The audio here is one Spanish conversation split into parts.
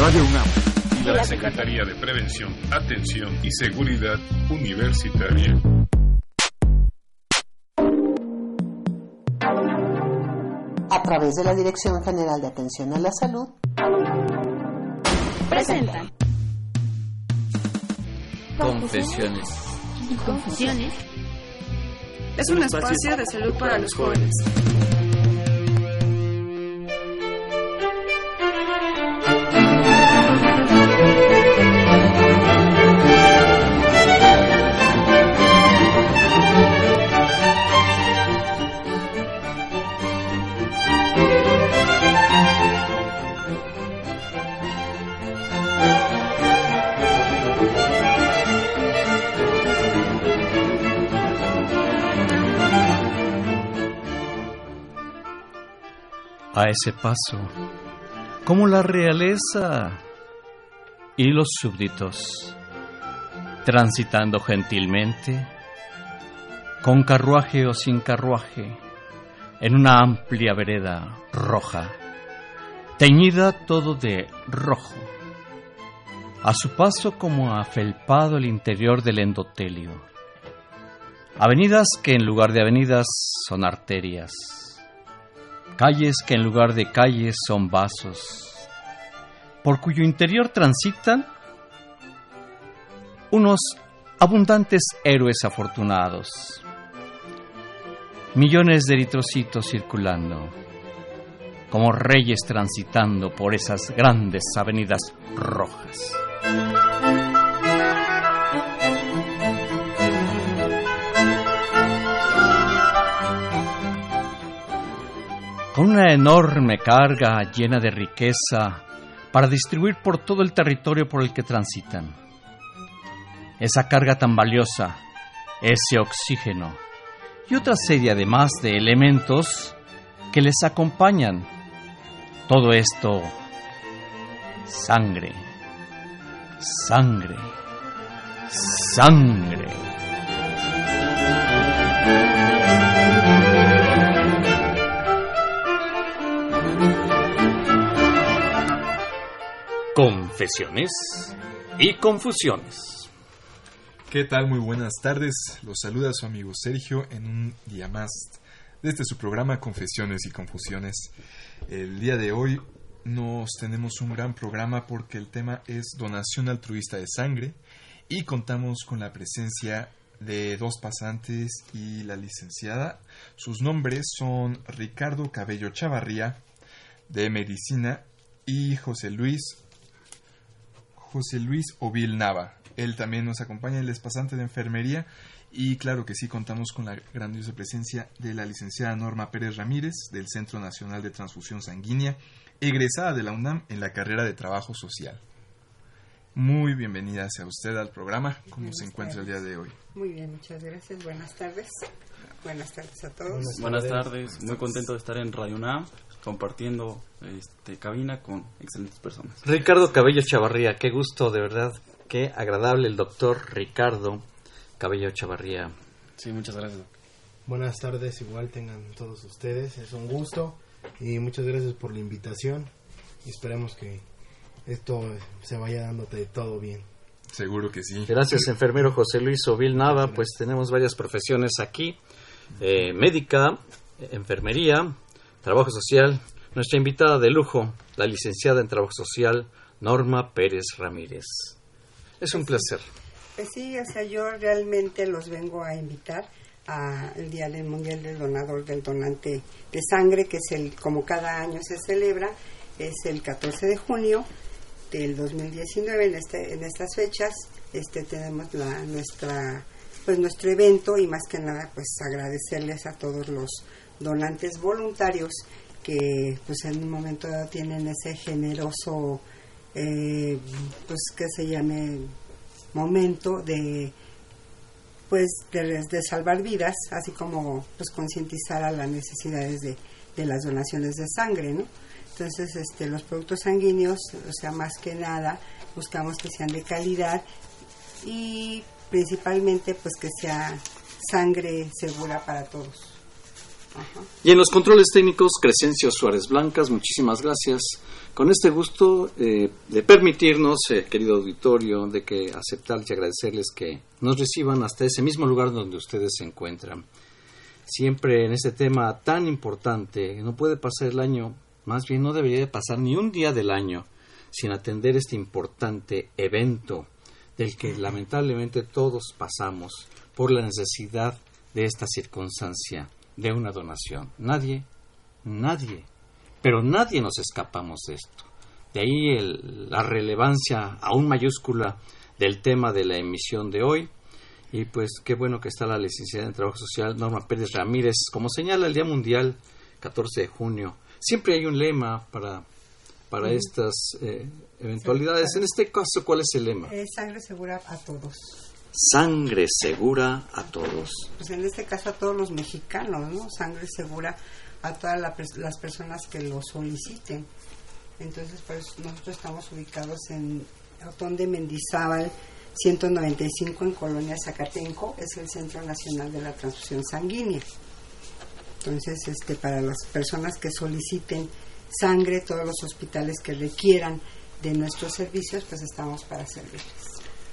Radio UNAM y la Secretaría de Prevención, Atención y Seguridad Universitaria. A través de la Dirección General de Atención a la Salud, presentan Confesiones y confusiones. Es un espacio de salud para los jóvenes. A ese paso, como la realeza y los súbditos, transitando gentilmente, con carruaje o sin carruaje, en una amplia vereda roja, teñida todo de rojo, a su paso como afelpado el interior del endotelio. Avenidas que en lugar de avenidas son arterias calles que en lugar de calles son vasos, por cuyo interior transitan unos abundantes héroes afortunados, millones de eritrocitos circulando, como reyes transitando por esas grandes avenidas rojas. Una enorme carga llena de riqueza para distribuir por todo el territorio por el que transitan. Esa carga tan valiosa, ese oxígeno y otra serie además de elementos que les acompañan. Todo esto, sangre, sangre, sangre. Confesiones y confusiones. ¿Qué tal? Muy buenas tardes. Los saluda su amigo Sergio en un día más desde su programa Confesiones y Confusiones. El día de hoy nos tenemos un gran programa porque el tema es donación altruista de sangre y contamos con la presencia de dos pasantes y la licenciada. Sus nombres son Ricardo Cabello Chavarría de Medicina y José Luis José Luis Ovil Nava. Él también nos acompaña, él es pasante de enfermería y claro que sí contamos con la grandiosa presencia de la licenciada Norma Pérez Ramírez del Centro Nacional de Transfusión Sanguínea, egresada de la UNAM en la carrera de Trabajo Social. Muy bienvenida sea usted al programa. ¿Cómo se encuentra el día de hoy? Muy bien, muchas gracias. Buenas tardes. Buenas tardes a todos. Buenas tardes. Muy contento de estar en Radio UNAM compartiendo este, cabina con excelentes personas. Ricardo Cabello Chavarría, qué gusto, de verdad, qué agradable el doctor Ricardo Cabello Chavarría. Sí, muchas gracias. Buenas tardes, igual tengan todos ustedes, es un gusto y muchas gracias por la invitación y esperemos que esto se vaya dándote todo bien. Seguro que sí. Gracias, enfermero José Luis Ovil Nava. Pues tenemos varias profesiones aquí: eh, médica, enfermería, Trabajo Social, nuestra invitada de lujo, la licenciada en Trabajo Social, Norma Pérez Ramírez. Es un placer. Pues sí, o sea, yo realmente los vengo a invitar al Día del Mundial del Donador del Donante de Sangre, que es el, como cada año se celebra, es el 14 de junio del 2019, en, este, en estas fechas, este tenemos la, nuestra pues nuestro evento y más que nada pues agradecerles a todos los donantes voluntarios que pues en un momento dado tienen ese generoso eh, pues que se llame momento de pues de, salvar vidas así como pues concientizar a las necesidades de, de, las donaciones de sangre no entonces este los productos sanguíneos o sea más que nada buscamos que sean de calidad y principalmente pues que sea sangre segura para todos Y en los controles técnicos, Crescencio Suárez Blancas, muchísimas gracias. Con este gusto eh, de permitirnos, eh, querido auditorio, de que aceptar y agradecerles que nos reciban hasta ese mismo lugar donde ustedes se encuentran. Siempre en este tema tan importante, no puede pasar el año, más bien no debería de pasar ni un día del año sin atender este importante evento del que lamentablemente todos pasamos por la necesidad de esta circunstancia de una donación. Nadie, nadie, pero nadie nos escapamos de esto. De ahí la relevancia aún mayúscula del tema de la emisión de hoy. Y pues qué bueno que está la licenciada en Trabajo Social Norma Pérez Ramírez. Como señala el Día Mundial, 14 de junio, siempre hay un lema para, para estas eh, eventualidades. En este caso, ¿cuál es el lema? sangre segura a todos. Sangre segura a todos. Pues en este caso a todos los mexicanos, ¿no? Sangre segura a todas las personas que lo soliciten. Entonces, pues nosotros estamos ubicados en Otón de Mendizábal, 195 en Colonia Zacatenco, es el Centro Nacional de la Transfusión Sanguínea. Entonces, este, para las personas que soliciten sangre, todos los hospitales que requieran de nuestros servicios, pues estamos para servirles.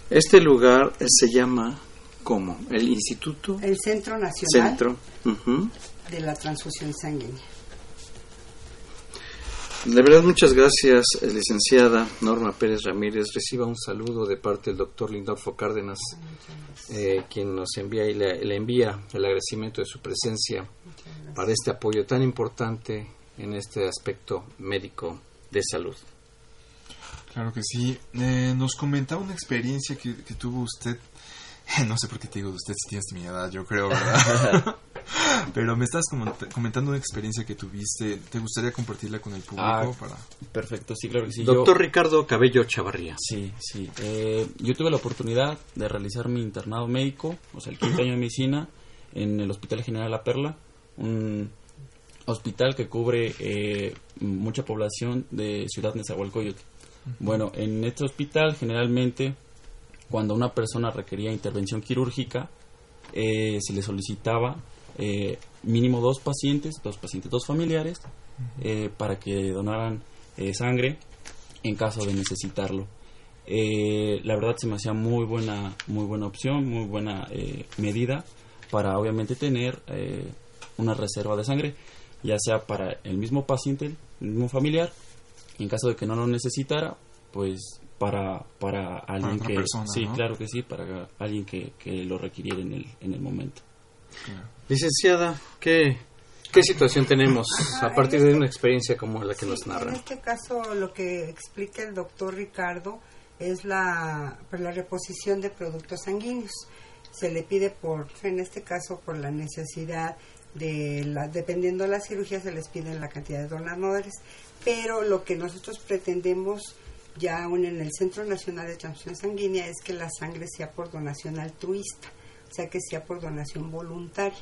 Este lugar se llama ¿cómo? ¿El Instituto? El Centro Nacional Centro. de la Transfusión Sanguínea. De verdad, muchas gracias, eh, licenciada Norma Pérez Ramírez. Reciba un saludo de parte del doctor Lindorfo Cárdenas, eh, quien nos envía y le, envía el agradecimiento de su presencia para este apoyo tan importante en este aspecto médico de salud. Claro que sí. Eh, nos comentaba una experiencia que, tuvo usted. No sé por qué te digo usted si tienes mi edad, yo creo, ¿verdad? Pero me estás comentando una experiencia que tuviste. ¿Te gustaría compartirla con el público? Ah, para... Perfecto, sí, claro que sí. Doctor Ricardo Cabello Chavarría. Sí, sí. Eh, yo tuve la oportunidad de realizar mi internado médico, o sea, el quinto año de medicina, en el Hospital General La Perla, un hospital que cubre eh, mucha población de Ciudad Nezahualcóyotl. Bueno, en este hospital generalmente cuando una persona requería intervención quirúrgica eh, se le solicitaba eh, mínimo dos pacientes, dos pacientes, dos familiares para que donaran sangre en caso de necesitarlo. la verdad se me hacía muy buena, muy buena opción, muy buena medida para obviamente tener una reserva de sangre ya sea para el mismo paciente, el mismo familiar, y en caso de que no lo necesitara, pues para, para alguien que... sí, claro que sí, para alguien que, que lo requiriera en el, en el momento. Licenciada, ¿qué, ¿qué situación tenemos a partir de una experiencia como la que nos narra? En este caso, lo que explica el doctor Ricardo es la, pues, la reposición de productos sanguíneos. Se le pide por, en este caso, por la necesidad de la, dependiendo de la cirugía se les pide la cantidad de donadores, pero lo que nosotros pretendemos ya aún en el Centro Nacional de Transfusión Sanguínea es que la sangre sea por donación altruista, o sea que sea por donación voluntaria,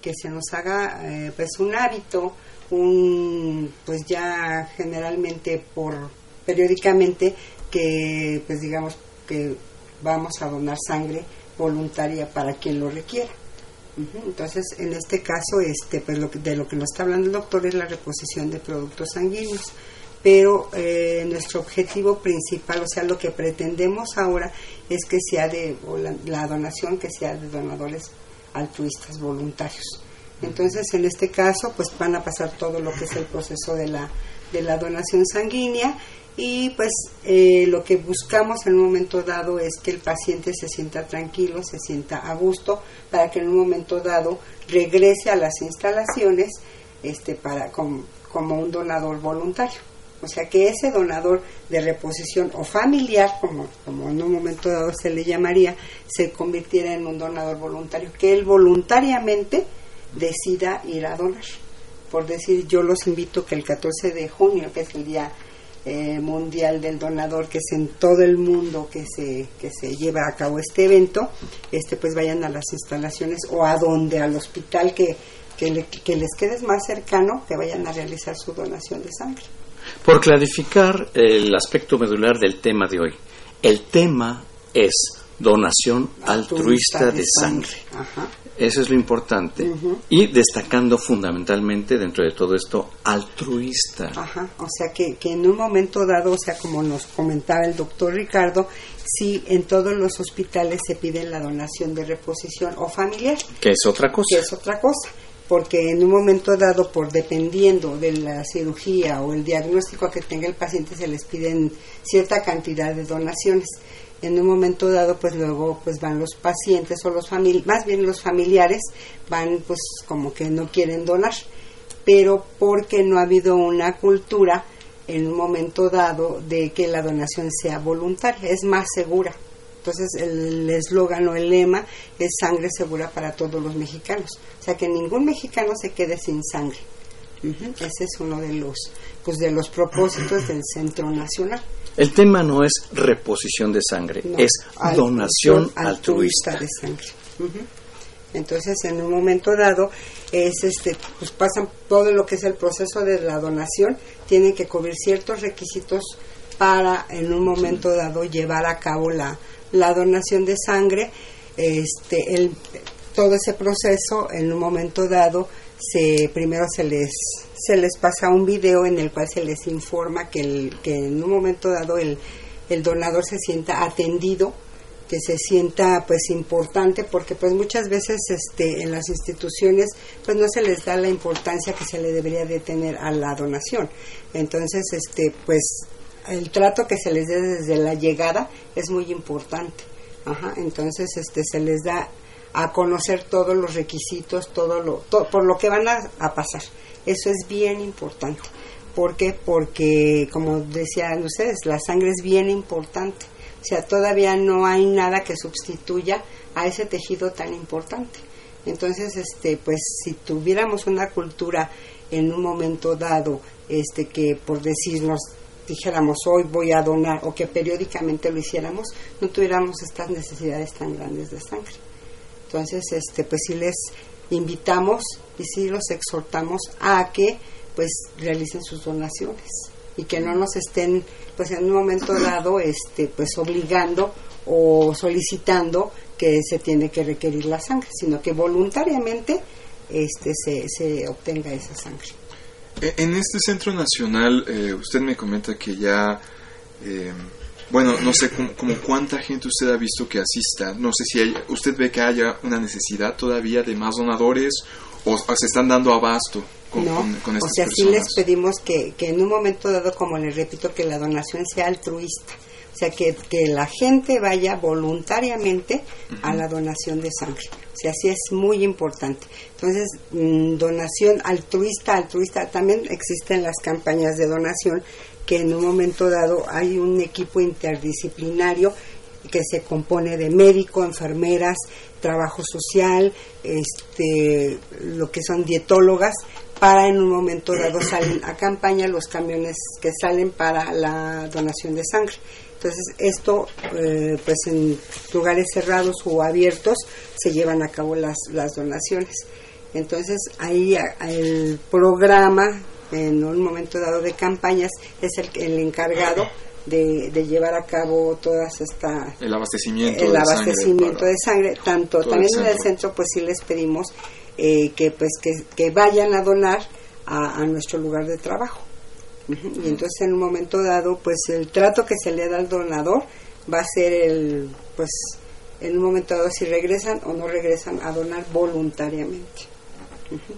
que se nos haga eh, pues un hábito, un pues ya generalmente por periódicamente que pues digamos que vamos a donar sangre voluntaria para quien lo requiera. Entonces, en este caso, este, pues lo de lo que nos está hablando el doctor es la reposición de productos sanguíneos. Pero eh, nuestro objetivo principal, o sea, lo que pretendemos ahora es que sea de, la, donación que sea de donadores altruistas, voluntarios. Entonces, en este caso, pues van a pasar todo lo que es el proceso de la, de la donación sanguínea y pues eh, lo que buscamos en un momento dado es que el paciente se sienta tranquilo, se sienta a gusto, para que en un momento dado regrese a las instalaciones este, para, como, un donador voluntario. O sea, que ese donador de reposición o familiar, como, como en un momento dado se le llamaría, se convirtiera en un donador voluntario, que él voluntariamente decida ir a donar. Por decir, yo los invito que el 14 de junio, que es el día eh, mundial del donador que es en todo el mundo que se que se lleva a cabo este evento este pues vayan a las instalaciones o a donde al hospital que que, les quede más cercano que vayan a realizar su donación de sangre. Por clarificar el aspecto medular del tema de hoy el tema es donación altruista, de, sangre, Eso es lo importante. Y destacando fundamentalmente dentro de todo esto, altruista. Ajá, o sea que, que en un momento dado, o sea, como nos comentaba el doctor Ricardo, sí en todos los hospitales se pide la donación de reposición o familiar. Que es otra cosa. Que es otra cosa. Porque en un momento dado, por dependiendo de la cirugía o el diagnóstico que tenga el paciente, se les piden cierta cantidad de donaciones en un momento dado pues luego pues van los pacientes o los familiares, más bien los familiares van pues como que no quieren donar, pero porque no ha habido una cultura en un momento dado de que la donación sea voluntaria, es más segura. Entonces el eslogan o el lema es sangre segura para todos los mexicanos, o sea que ningún mexicano se quede sin sangre. Ese es uno de los pues de los propósitos del Centro Nacional. El tema no es reposición de sangre, es donación altruista. de sangre. Entonces, en un momento dado, es este, pues pasan todo lo que es el proceso de la donación, tienen que cubrir ciertos requisitos para, en un momento dado, llevar a cabo la, la donación de sangre. Este, el, todo ese proceso, en un momento dado, se primero se les se les pasa un video en el cual se les informa que, el, que en un momento dado el, el donador se sienta atendido que se sienta pues importante porque pues muchas veces este en las instituciones pues no se les da la importancia que se le debería de tener a la donación. Entonces este pues el trato que se les dé desde la llegada es muy importante. Ajá, entonces este se les da a conocer todos los requisitos, todo lo, por lo que van a, pasar. Eso es bien importante. ¿Por qué? Porque, como decían ustedes, la sangre es bien importante. O sea, todavía no hay nada que sustituya a ese tejido tan importante. Entonces, este, pues, si tuviéramos una cultura en un momento dado, este, que por decirnos dijéramos hoy voy a donar o que periódicamente lo hiciéramos, no tuviéramos estas necesidades tan grandes de sangre. Entonces, este, pues sí les invitamos y sí los exhortamos a que pues realicen sus donaciones y que no nos estén pues en un momento dado este pues obligando o solicitando que se tiene que requerir la sangre, sino que voluntariamente este se, se obtenga esa sangre. E, en este centro nacional, eh, usted me comenta que ya eh, bueno, no sé como, cuánta gente usted ha visto que asista. No sé si usted ve que haya una necesidad todavía de más donadores o, se están dando abasto con, no, con, o sea, sí les pedimos que, que en un momento dado, como les repito, que la donación sea altruista. O sea, que, que la gente vaya voluntariamente a la donación de sangre. O sea, sí es muy importante. Entonces, mm, donación altruista, altruista, también existen las campañas de donación que en un momento dado hay un equipo interdisciplinario que se compone de médico, enfermeras, trabajo social, este, lo que son dietólogas, para en un momento dado salen a campaña los camiones que salen para la donación de sangre. Entonces, esto, eh, pues en lugares cerrados o abiertos, se llevan a cabo las, las donaciones. Entonces, ahí el programa en un momento dado de campañas es el, el encargado de, llevar a cabo todas esta el abastecimiento el de abastecimiento sangre de sangre tanto también en el centro. pues sí les pedimos eh, que pues que, vayan a donar a, nuestro lugar de trabajo. Y entonces en un momento dado pues el trato que se le da al donador va a ser el pues en un momento dado si regresan o no regresan a donar voluntariamente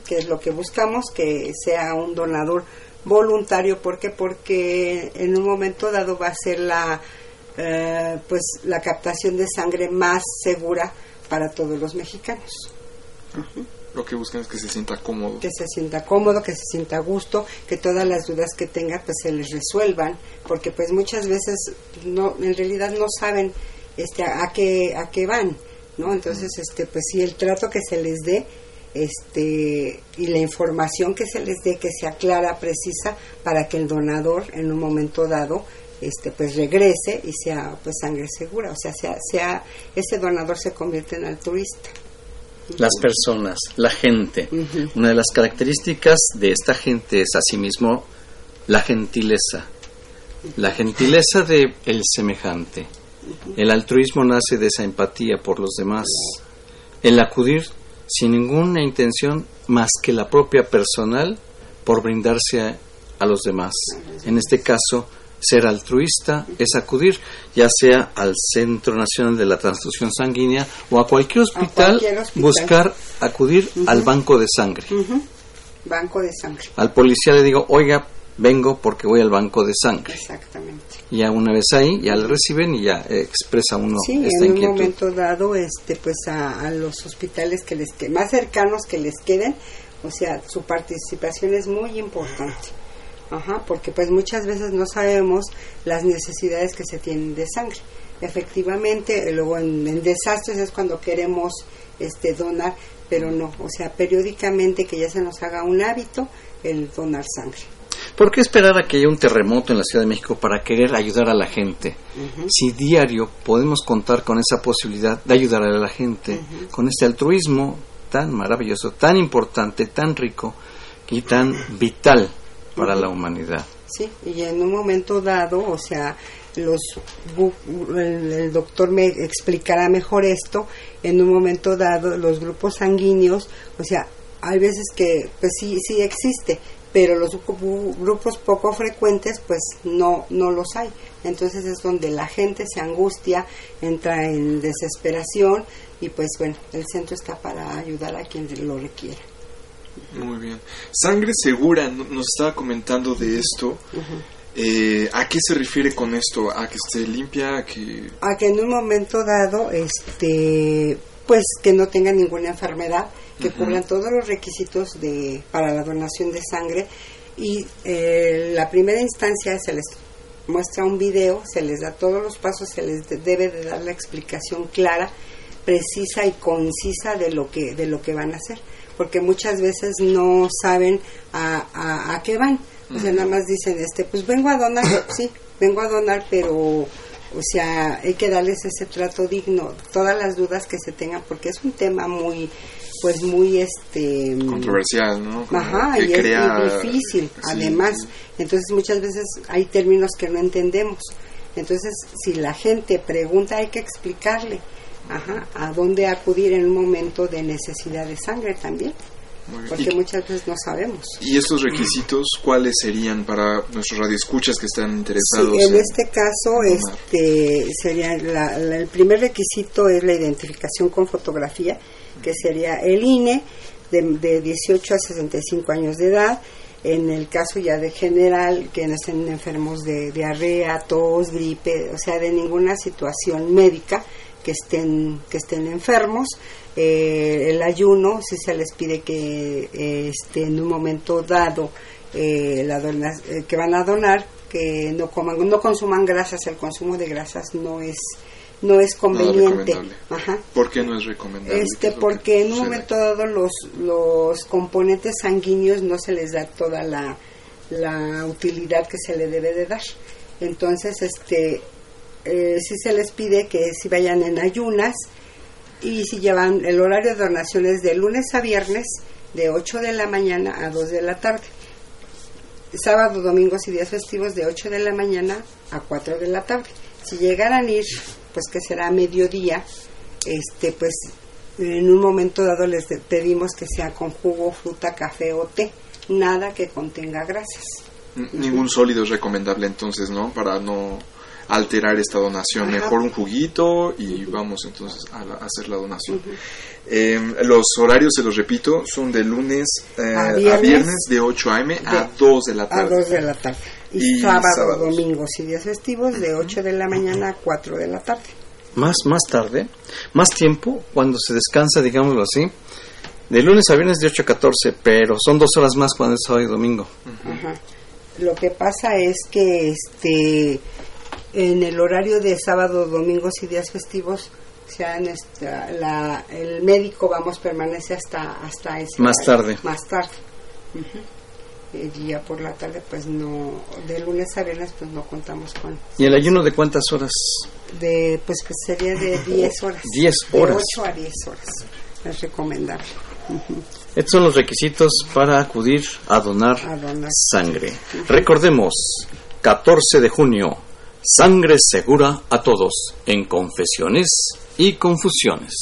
que es lo que buscamos, que sea un donador voluntario. ¿Por qué? Porque en un momento dado va a ser la, eh, pues, la captación de sangre más segura para todos los mexicanos. Lo que buscan es que se sienta cómodo. Que se sienta cómodo, que se sienta a gusto, que todas las dudas que tenga pues se les resuelvan, porque pues muchas veces no, en realidad no saben este a, qué a qué van, ¿no? Entonces este pues sí el trato que se les dé este y la información que se les dé que sea clara, precisa para que el donador en un momento dado este pues regrese y sea pues sangre segura, o sea, sea, sea ese donador se convierte en altruista. Las personas, la gente. Una de las características de esta gente es asimismo la gentileza. La gentileza de el semejante. El altruismo nace de esa empatía por los demás. El acudir sin ninguna intención más que la propia personal por brindarse a, los demás. En este caso, ser altruista es acudir ya sea al Centro Nacional de la Transfusión Sanguínea o a cualquier hospital, cualquier hospital. buscar acudir al banco de sangre. Banco de sangre. Al policía le digo, oiga, vengo porque voy al banco de sangre. Exactamente. Y ya una vez ahí, ya le reciben y ya eh, expresa uno Sí, esta en un momento dado, este, pues a, a los hospitales que les que más cercanos que les queden, o sea, su participación es muy importante. Ajá, porque pues muchas veces no sabemos las necesidades que se tienen de sangre. Efectivamente, luego en, en desastres es cuando queremos este donar, pero no, o sea, periódicamente que ya se nos haga un hábito el donar sangre. ¿Por qué esperar a que haya un terremoto en la Ciudad de México para querer ayudar a la gente? Si diario podemos contar con esa posibilidad de ayudar a la gente, con este altruismo tan maravilloso, tan importante, tan rico y tan vital para la humanidad. Sí, y en un momento dado, o sea, los el, el doctor me explicará mejor esto, en un momento dado los grupos sanguíneos, o sea, hay veces que pues sí sí existe, pero los gru- grupos poco frecuentes pues no no los hay. Entonces es donde la gente se angustia, entra en desesperación y pues bueno, el centro está para ayudar a quien lo requiera. Muy bien. Sangre segura, no- nos estaba comentando de esto. Eh, ¿A qué se refiere con esto? ¿A que esté limpia? ¿A que...? a que en un momento dado, este, pues que no tengan ninguna enfermedad, que Ujú. cubran todos los requisitos de para la donación de sangre. Y eh, la primera instancia se les muestra un video, se les da todos los pasos, se les de- debe de dar la explicación clara, precisa y concisa de lo que de lo que van a hacer, porque muchas veces no saben a, a, a qué van, o sea, nada más dicen, este, pues vengo a donar, sí, vengo a donar, pero o sea, hay que darles ese trato digno, todas las dudas que se tengan, porque es un tema muy, pues muy, este... Controversial, ¿no? Como Ajá, y es muy difícil, sí, además. sí. Entonces muchas veces hay términos que no entendemos. Entonces, si la gente pregunta, hay que explicarle ajá, a dónde acudir en un momento de necesidad de sangre también. Porque ¿Y, muchas veces no sabemos. y estos requisitos cuáles serían para nuestros radioescuchas que están interesados? Sí, en en- este caso, este sería la- la- el primer requisito es la identificación con fotografía, que sería el INE de, de 18 a 65 años de edad. En el caso ya de general, que no estén enfermos de diarrea, tos, gripe, o sea, de ninguna situación médica que estén que estén enfermos. Eh, el ayuno, si se les pide que eh, este, en un momento dado eh, la dona- eh, que van a donar que no coman no consuman grasas el consumo de grasas no es no es conveniente. Ajá. ¿Por qué no es recomendable? ¿Qué este es porque que en un momento dado los los componentes sanguíneos no se les da toda la la utilidad que se le debe de dar entonces este eh, sí se les pide que si vayan en ayunas y si llevan el horario de donaciones de lunes a viernes de 8 de la mañana a 2 de la tarde. Sábado, domingos y días festivos de 8 de la mañana a 4 de la tarde. Si llegaran a ir, pues que será mediodía, este pues en un momento dado les pedimos que sea con jugo, fruta, café o té, nada que contenga grasas. Ningún sólido es recomendable entonces, ¿no? Para no alterar esta donación. Ajá. Mejor un juguito y vamos entonces a, la- a hacer la donación. Eh, los horarios, se los repito, son de lunes eh, A a, viernes. de 8 a.m. a De- 2 de la A tarde. 2 de la tarde. Y, Y sábado, sábados. domingos y días festivos de 8 de la mañana a 4 de la tarde. Más, más tarde, más tiempo, cuando se descansa, digámoslo así, de lunes a viernes de 8 a 14, pero son dos horas más cuando es sábado y domingo. Ajá. Lo que pasa es que este en el horario de sábado, domingos y días festivos, o sea, nuestra- la, el médico vamos permanece hasta hasta ese Más horario, tarde. Más tarde. Ujú. Y ya por la tarde, pues no, de lunes a viernes, pues no contamos con. ¿Y el ayuno de cuántas horas? De, pues que sería de 10 horas. 10 horas. De 8 a 10 horas. Es recomendable. Estos son los requisitos para acudir a donar A donar. sangre. Recordemos, 14 de junio, sangre segura a todos en confesiones y confusiones.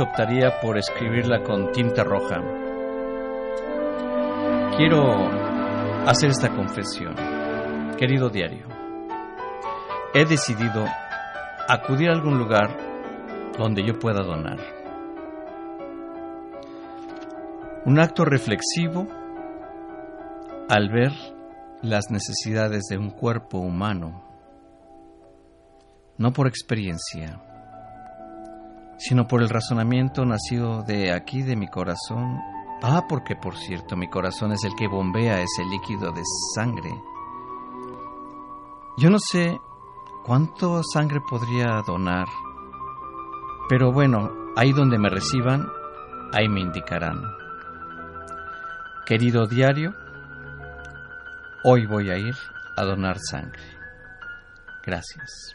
Optaría por escribirla con tinta roja, quiero hacer esta confesión. Querido diario, he decidido acudir a algún lugar donde yo pueda donar. Un acto reflexivo al ver las necesidades de un cuerpo humano, no por experiencia, sino por el razonamiento nacido de aquí, de mi corazón. Ah, porque por cierto, mi corazón es el que bombea ese líquido de sangre. Yo no sé cuánto sangre podría donar, pero bueno, ahí donde me reciban, ahí me indicarán. Querido diario, Hoy voy a ir a donar sangre. Gracias.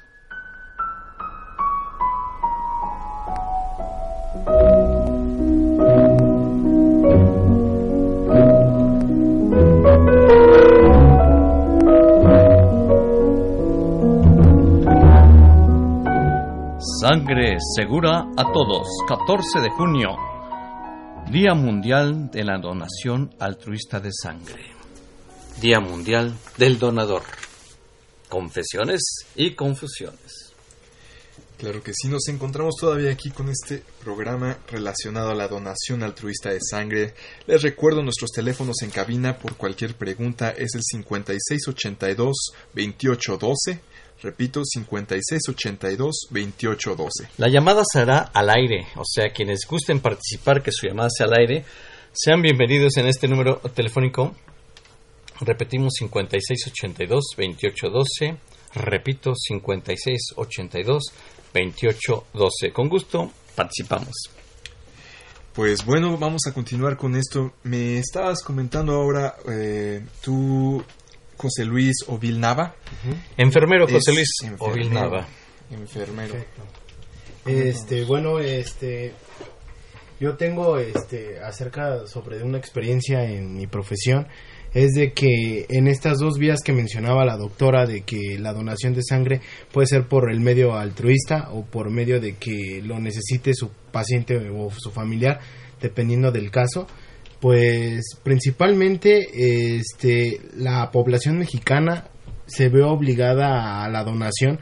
Sangre segura a todos. 14 de junio. Día Mundial de la Donación Altruista de Sangre. Día Mundial del Donador. Confesiones y confusiones. Claro que sí, nos encontramos todavía aquí con este programa relacionado a la donación altruista de sangre. Les recuerdo nuestros teléfonos en cabina por cualquier pregunta es el 5682-2812. Repito, 5682-2812. La llamada será al aire, o sea, quienes gusten participar, que su llamada sea al aire, sean bienvenidos en este número telefónico Repetimos 5682-2812. Repito, 5682-2812. Con gusto, participamos. Pues bueno, vamos a continuar con esto. Me estabas comentando ahora eh, tú, José Luis Ovil Nava. Enfermero José Luis Ovil Nava. Enfermero. Este, bueno, este, yo tengo, este, acerca sobre una experiencia en mi profesión es de que en estas dos vías que mencionaba la doctora de que la donación de sangre puede ser por el medio altruista o por medio de que lo necesite su paciente o su familiar dependiendo del caso pues principalmente este la población mexicana se ve obligada a la donación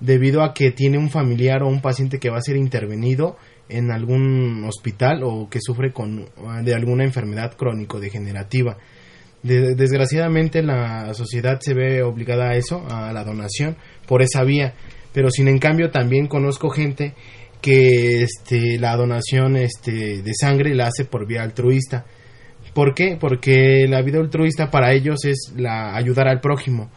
debido a que tiene un familiar o un paciente que va a ser intervenido en algún hospital o que sufre con de alguna enfermedad crónico degenerativa desgraciadamente la sociedad se ve obligada a eso, a la donación, por esa vía. Pero sin en cambio también conozco gente que este, la donación este, de sangre la hace por vía altruista. ¿Por qué? Porque la vida altruista para ellos es la ayudar al prójimo.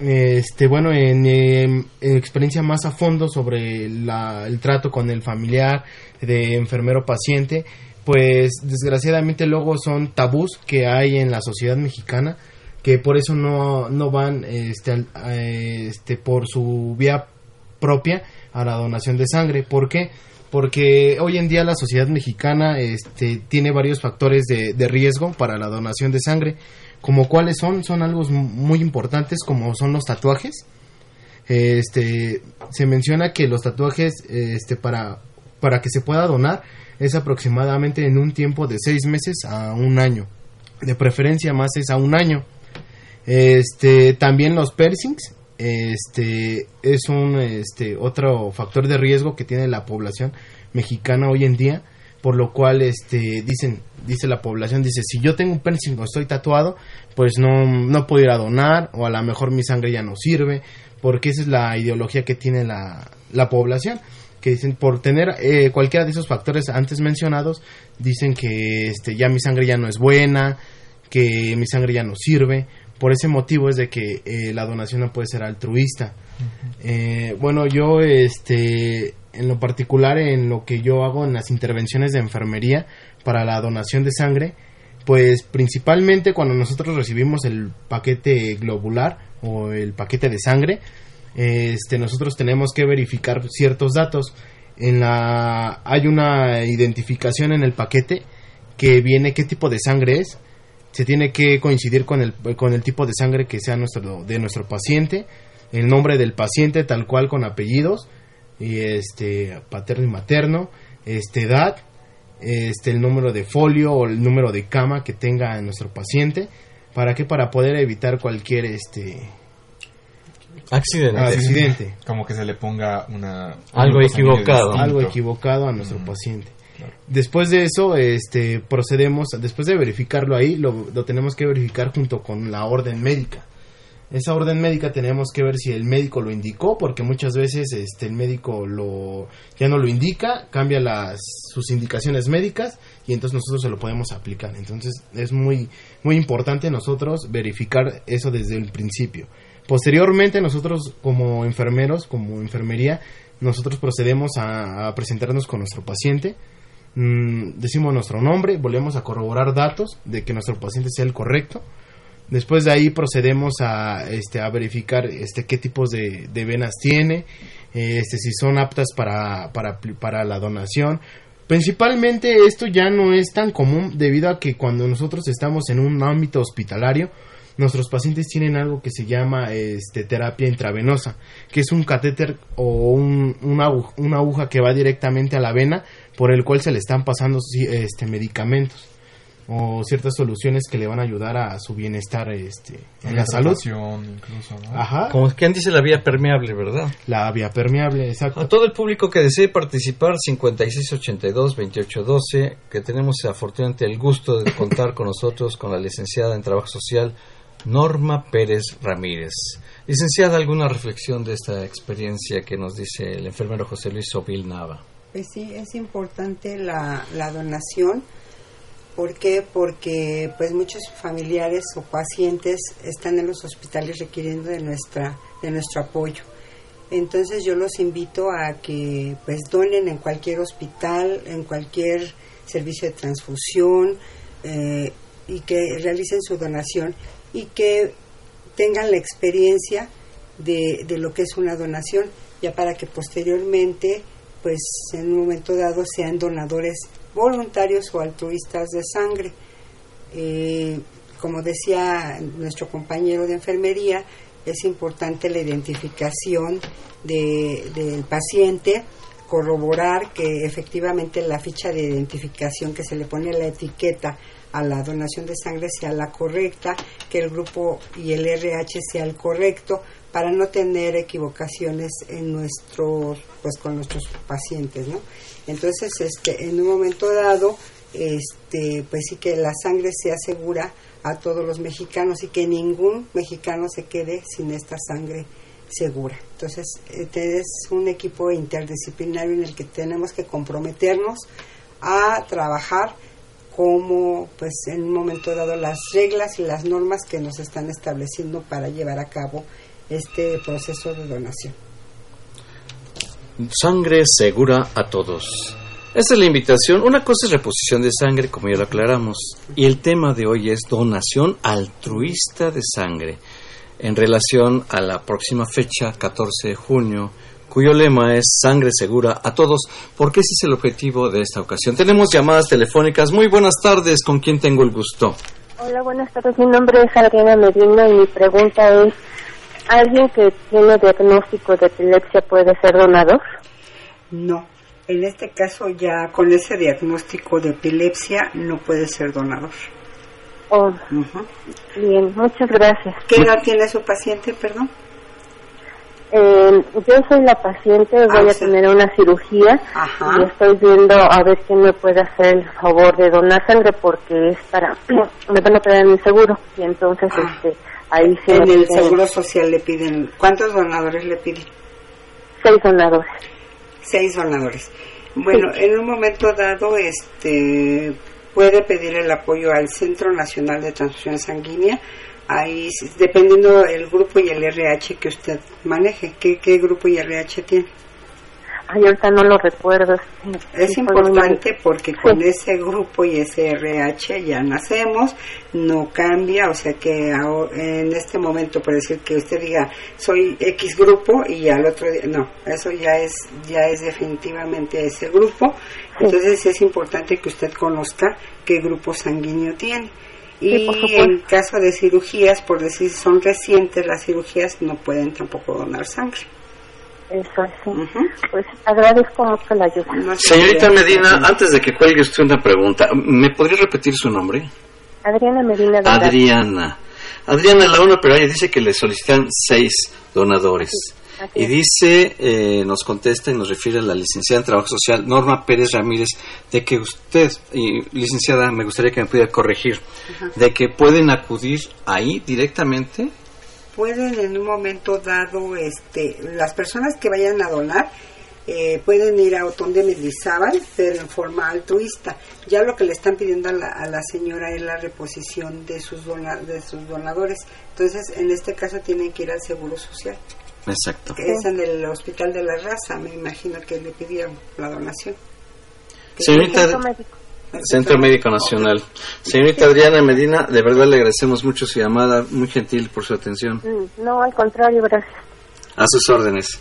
Este, bueno, en, em, experiencia más a fondo sobre el trato con el familiar de enfermero paciente, pues desgraciadamente luego son tabús que hay en la sociedad mexicana que por eso no, no van este, este, por su vía propia a la donación de sangre. ¿Por qué? Porque hoy en día la sociedad mexicana este, tiene varios factores de, de riesgo para la donación de sangre, como cuáles son, son algo muy importantes como son los tatuajes. Este, se menciona que los tatuajes este, para, para que se pueda donar es aproximadamente en un tiempo de seis meses a un año. De preferencia más es a un año. Este, también los piercings, este, es un, este, otro factor de riesgo que tiene la población mexicana hoy en día, por lo cual, este, dicen, dice la población, dice, si yo tengo un piercing o estoy tatuado, pues no, no puedo ir a donar, o a lo mejor mi sangre ya no sirve, porque esa es la ideología que tiene la, la población que dicen por tener eh, cualquiera de esos factores antes mencionados, dicen que este, ya mi sangre ya no es buena, que mi sangre ya no sirve. Por ese motivo es de que eh, la donación no puede ser altruista. Eh, bueno, yo este, en lo particular en lo que yo hago en las intervenciones de enfermería para la donación de sangre, pues principalmente cuando nosotros recibimos el paquete globular o el paquete de sangre, este, nosotros tenemos que verificar ciertos datos. En la, hay una identificación en el paquete que viene qué tipo de sangre es, se tiene que coincidir con el, con el tipo de sangre que sea nuestro, de nuestro paciente, el nombre del paciente tal cual con apellidos, y este paterno y materno, este edad, este el número de folio o el número de cama que tenga nuestro paciente, para que para poder evitar cualquier este Accidente. accidente. Como que se le ponga una... Algo equivocado. algo equivocado a nuestro paciente. Después de eso, este, procedemos, después de verificarlo ahí, lo, tenemos que verificar junto con la orden médica. Esa orden médica tenemos que ver si el médico lo indicó, porque muchas veces este, el médico lo, ya no lo indica, cambia las, sus indicaciones médicas y entonces nosotros se lo podemos aplicar. Entonces es muy, muy importante nosotros verificar eso desde el principio. Posteriormente nosotros como enfermeros, como enfermería, nosotros procedemos a presentarnos con nuestro paciente, Mm, decimos nuestro nombre, volvemos a corroborar datos de que nuestro paciente sea el correcto. Después de ahí procedemos a, este, a verificar este, qué tipos de, de venas tiene, este, si son aptas para, para, para la donación. Principalmente esto ya no es tan común debido a que cuando nosotros estamos en un ámbito hospitalario, nuestros pacientes tienen algo que se llama este, terapia intravenosa, que es un catéter o un- una, una aguja que va directamente a la vena por el cual se le están pasando este, medicamentos o ciertas soluciones que le van a ayudar a su bienestar este, en la salud. Hidratación incluso, ¿no? Ajá, Como quien dice la vía permeable, ¿verdad? la vía permeable, exacto. A todo el público que desee participar, 5682-2812, que tenemos afortunadamente el gusto de contar con nosotros con la licenciada en Trabajo Social, Norma Pérez Ramírez. Licenciada, ¿alguna reflexión de esta experiencia que nos dice el enfermero José Luis Sobil Nava? Pues sí, es importante la, la donación. ¿Por qué? Porque pues muchos familiares o pacientes están en los hospitales requiriendo de nuestra de nuestro apoyo. Entonces yo los invito a que pues donen en cualquier hospital, en cualquier servicio de transfusión eh, y que realicen su donación y que tengan la experiencia de, de lo que es una donación, ya para que posteriormente, pues en un momento dado, sean donadores voluntarios o altruistas de sangre. Eh, como decía nuestro compañero de enfermería, es importante la identificación de- del paciente, corroborar que efectivamente la ficha de identificación que se le pone la etiqueta a la donación de sangre sea la correcta, que el grupo y el RH sea el correcto, para no tener equivocaciones en nuestros, pues con nuestros pacientes, ¿no? Entonces, este, en un momento dado, este, pues sí que la sangre sea segura a todos los mexicanos y que ningún mexicano se quede sin esta sangre segura. Entonces, este es un equipo interdisciplinario en el que tenemos que comprometernos a trabajar como pues en un momento dado las reglas y las normas que nos están estableciendo para llevar a cabo este proceso de donación. Sangre segura a todos. Esta es la invitación. Una cosa es reposición de sangre, como ya lo aclaramos, y el tema de hoy es donación altruista de sangre, en relación a la próxima fecha, 14 de junio, cuyo lema es Sangre segura a todos, porque ese es el objetivo de esta ocasión. Tenemos llamadas telefónicas. Muy buenas tardes, ¿con quién tengo el gusto? Hola, buenas tardes. Mi nombre es Adriana Medina y mi pregunta es, ¿alguien que tiene diagnóstico de epilepsia puede ser donador? No, en este caso ya con ese diagnóstico de epilepsia no puede ser donador. Oh, bien, muchas gracias. ¿Qué edad tiene su paciente, perdón? Eh, yo soy la paciente, voy a tener una cirugía Ajá. y estoy viendo a ver quién me puede hacer el favor de donar sangre porque es para, me van a en mi seguro y entonces este, ahí sí en el Seguro Social le piden, ¿cuántos donadores le piden? seis donadores. Seis donadores. Bueno, en un momento dado, este, puede pedir el apoyo al Centro Nacional de Transfusión Sanguínea, ahí, dependiendo el grupo y el RH que usted maneje. ¿Qué, qué grupo y RH tiene? Ay, ahorita no lo recuerdo. Es importante porque Sí. con ese grupo y ese RH ya nacemos, no cambia, o sea que en este momento, por decir que usted diga soy X grupo y al otro día, no, eso ya es, ya es definitivamente ese grupo, entonces es importante que usted conozca qué grupo sanguíneo tiene. Y en caso de cirugías, por decir son recientes las cirugías, no pueden tampoco donar sangre. Eso sí. Pues agradezco mucho la ayuda. Señorita Medina, antes de que cuelgue usted una pregunta, ¿me podría repetir su nombre? Adriana Medina de. Adriana. Adriana, la una pero dice que le solicitan seis donadores. Y dice, eh, nos contesta y nos refiere a la licenciada en Trabajo Social, Norma Pérez Ramírez, de que usted, y licenciada, me gustaría que me pudiera corregir, de que pueden acudir ahí directamente. Pueden en un momento dado, este, las personas que vayan a donar eh, pueden ir a Otón de Mendizábal, pero en forma altruista. Ya lo que le están pidiendo a la, a la señora es la reposición de sus, dona- de sus donadores. Entonces, en este caso tienen que ir al Seguro Social, Exacto. que es en el Hospital de la Raza, me imagino que le pidieron la donación. Señorita, Centro Médico Nacional. Señorita Adriana Medina, de verdad le agradecemos mucho su llamada, muy gentil por su atención. Mm, No, al contrario, gracias. A sus órdenes.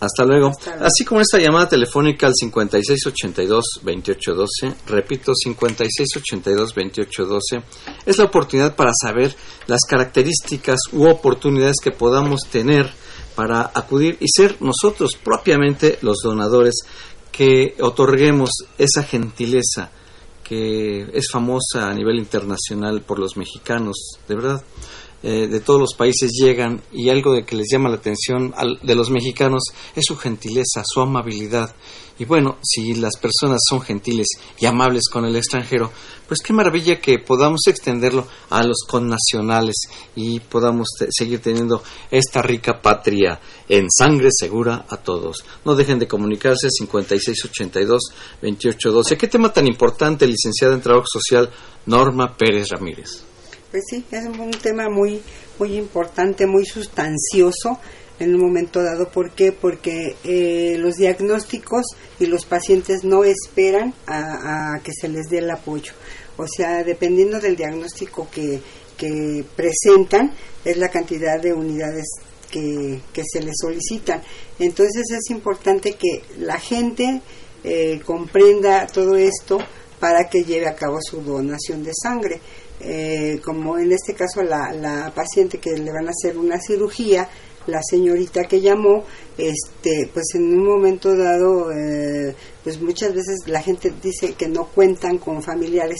Hasta luego. Así como esta llamada telefónica al 5682-2812, repito, 5682-2812, es la oportunidad para saber las características u oportunidades que podamos tener para acudir y ser nosotros propiamente los donadores que otorguemos esa gentileza que es famosa a nivel internacional por los mexicanos, de verdad. Eh, de todos los países llegan y algo de que les llama la atención al- de los mexicanos es su gentileza, su amabilidad. Y bueno, si las personas son gentiles y amables con el extranjero, pues qué maravilla que podamos extenderlo a los connacionales y podamos seguir teniendo esta rica patria en sangre segura a todos. No dejen de comunicarse 5682-2812. ¿Qué tema tan importante, licenciada en Trabajo Social Norma Pérez Ramírez? Pues sí, es un tema muy, muy importante, muy sustancioso en un momento dado. ¿Por qué? Porque eh, los diagnósticos y los pacientes no esperan a que se les dé el apoyo. O sea, dependiendo del diagnóstico que, que presentan, es la cantidad de unidades que, que se les solicitan. Entonces es importante que la gente eh, comprenda todo esto para que lleve a cabo su donación de sangre. Eh, como en este caso la, la paciente que le van a hacer una cirugía, la señorita que llamó, este, pues en un momento dado, eh, pues muchas veces la gente dice que no cuentan con familiares,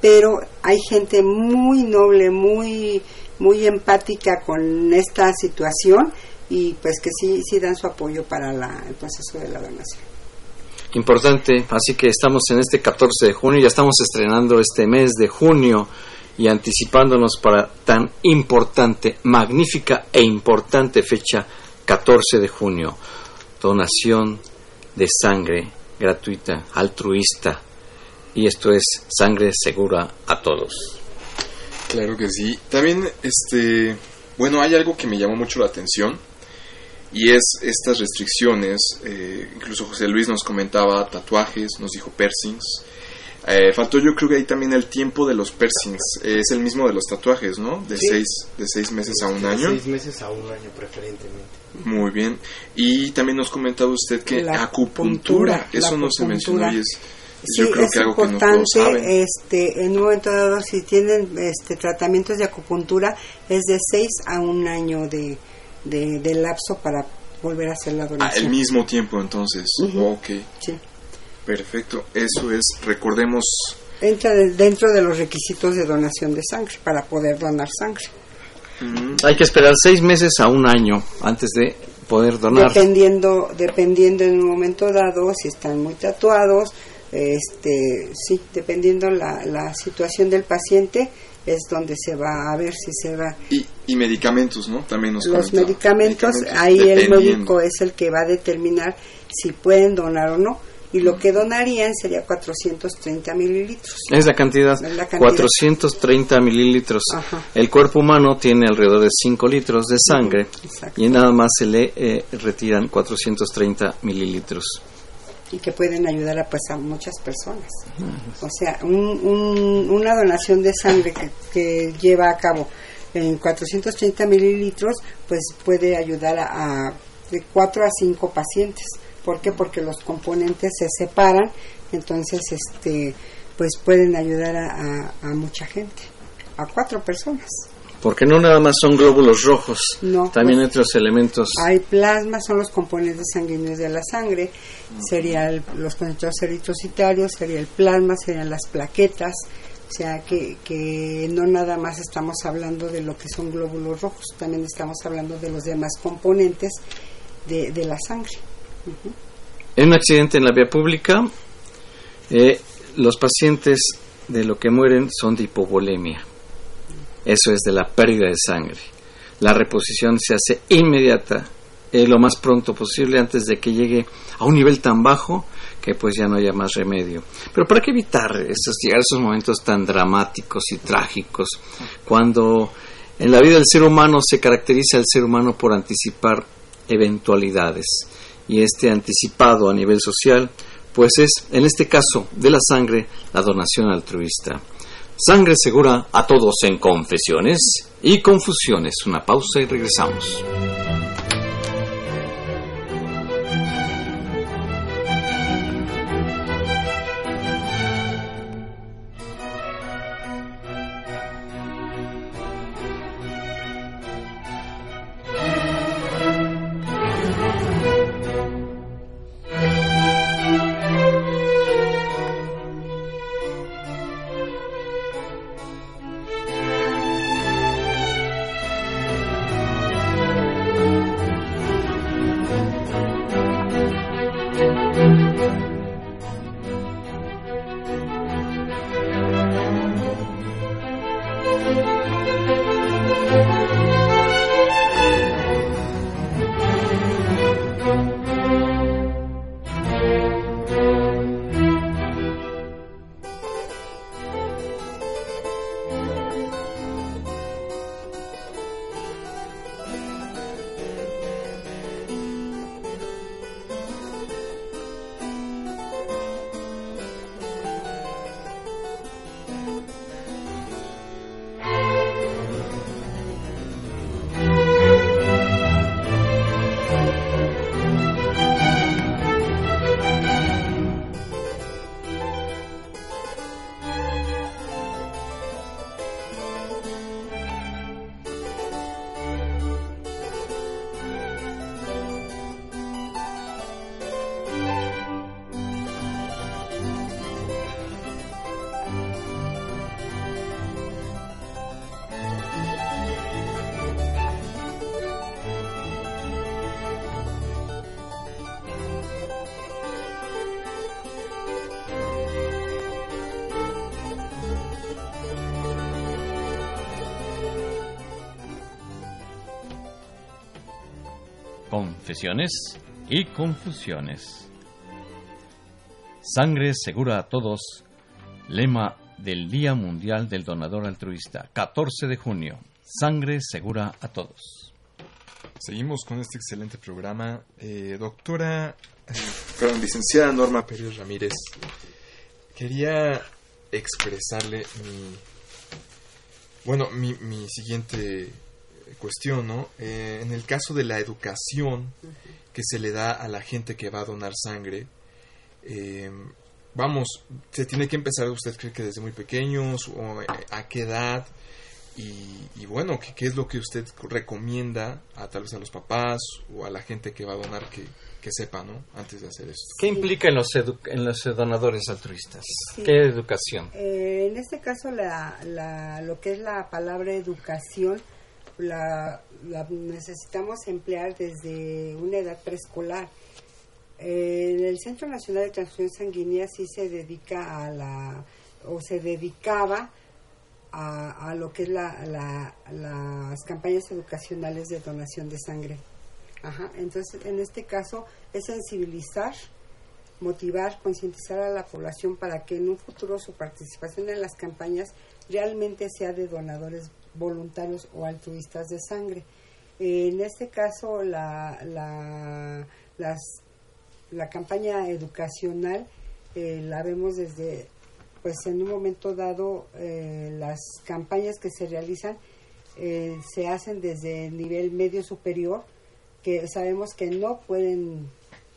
pero hay gente muy noble, muy, muy empática con esta situación y pues que sí, sí dan su apoyo para la, el proceso de la donación. Importante, así que estamos en este 14 de junio, ya estamos estrenando este mes de junio y anticipándonos para tan importante, magnífica e importante fecha, 14 de junio. Donación de sangre gratuita, altruista. Y esto es sangre segura a todos. Claro que sí. También, este, bueno, hay algo que me llamó mucho la atención y es estas restricciones. eh, incluso José Luis nos comentaba tatuajes, nos dijo piercings. Eh, faltó yo creo que ahí también el tiempo de los piercings. Eh, es el mismo de los tatuajes, ¿no? De Sí. seis, de seis meses a un De año. Seis meses a un año, preferentemente. Muy bien. Y también nos comentaba usted que La acupuntura, acupuntura, eso la no se mencionó y es, Sí, yo creo es que algo que no importante, todos saben. este, en un momento dado, si tienen este, tratamientos de acupuntura, es de 6 a un año de, de, de lapso para volver a hacer la Ah, donación. el mismo tiempo entonces. Ujú. Ok. Sí. Perfecto. Eso es, recordemos, Entra de- dentro de los requisitos de donación de sangre para poder donar sangre. Hay que esperar seis meses a un año antes de poder donar. Dependiendo, dependiendo en un momento dado, si están muy tatuados, este, sí, dependiendo la, la situación del paciente, es donde se va a ver si se va. y, y medicamentos, ¿no? También nos Los medicamentos, Medicamentos, ahí el médico es el que va a determinar si pueden donar o no. Y lo que donarían sería 430 mililitros. Es la cantidad, Es la cantidad. 430 mililitros. Ajá. El cuerpo humano tiene alrededor de 5 litros de sangre exacto. y nada más se le eh, retiran 430 mililitros. Y que pueden ayudar a, pues, a muchas personas. O sea, un- un- una donación de sangre que, que lleva a cabo en 430 mililitros, pues puede ayudar a, a de 4 a 5 pacientes. ¿Por qué? Porque los componentes se separan, entonces, este pues pueden ayudar a, a- a mucha gente, a cuatro personas. Porque no nada más son glóbulos rojos, No, también pues, otros elementos. Hay plasma, son los componentes sanguíneos de la sangre, serían los concentrados eritrocitarios, sería el plasma, serían las plaquetas, o sea que, que no nada más estamos hablando de lo que son glóbulos rojos, también estamos hablando de los demás componentes de, de la sangre. En un accidente en la vía pública, eh, los pacientes de lo que mueren son de hipovolemia. Eso es de la pérdida de sangre. La reposición se hace inmediata, eh, lo más pronto posible, antes de que llegue a un nivel tan bajo que pues ya no haya más remedio. Pero ¿para qué evitar esos, llegar a esos momentos tan dramáticos y trágicos cuando en la vida del ser humano se caracteriza el ser humano por anticipar eventualidades? Y este anticipado a nivel social, pues es, en este caso de la sangre, la donación altruista. Sangre segura a todos en confesiones y confusiones. Una pausa y regresamos. Confesiones y confusiones. Sangre segura a todos. Lema del Día Mundial del Donador Altruista, 14 de junio. Sangre segura a todos. Seguimos con este excelente programa. Eh, doctora, eh, perdón, licenciada Norma Pérez Ramírez, quería expresarle mi, bueno, mi, mi siguiente cuestión, ¿no? Eh, en el caso de la educación que se le da a la gente que va a donar sangre, eh, vamos, se tiene que empezar, ¿usted cree que desde muy pequeños o eh, a qué edad? Y, y bueno, ¿qué, ¿qué es lo que usted recomienda a tal vez a los papás o a la gente que va a donar que, que sepa, ¿no? Antes de hacer esto. ¿Qué implica en los, edu- en los donadores altruistas? Sí. ¿Qué educación? Eh, en este caso, la, la- lo que es la palabra educación, la, la necesitamos emplear desde una edad preescolar. Eh, el Centro Nacional de Transfusión Sanguínea sí se dedica a la, o se dedicaba a, a lo que es la, la- las campañas educacionales de donación de sangre. Ajá. Entonces, en este caso, es sensibilizar motivar, concientizar a la población para que en un futuro su participación en las campañas realmente sea de donadores voluntarios o altruistas de sangre. En este caso, la, la, las, la campaña educacional eh, la vemos desde, pues en un momento dado, eh, las campañas que se realizan eh, se hacen desde el nivel medio superior, que sabemos que no pueden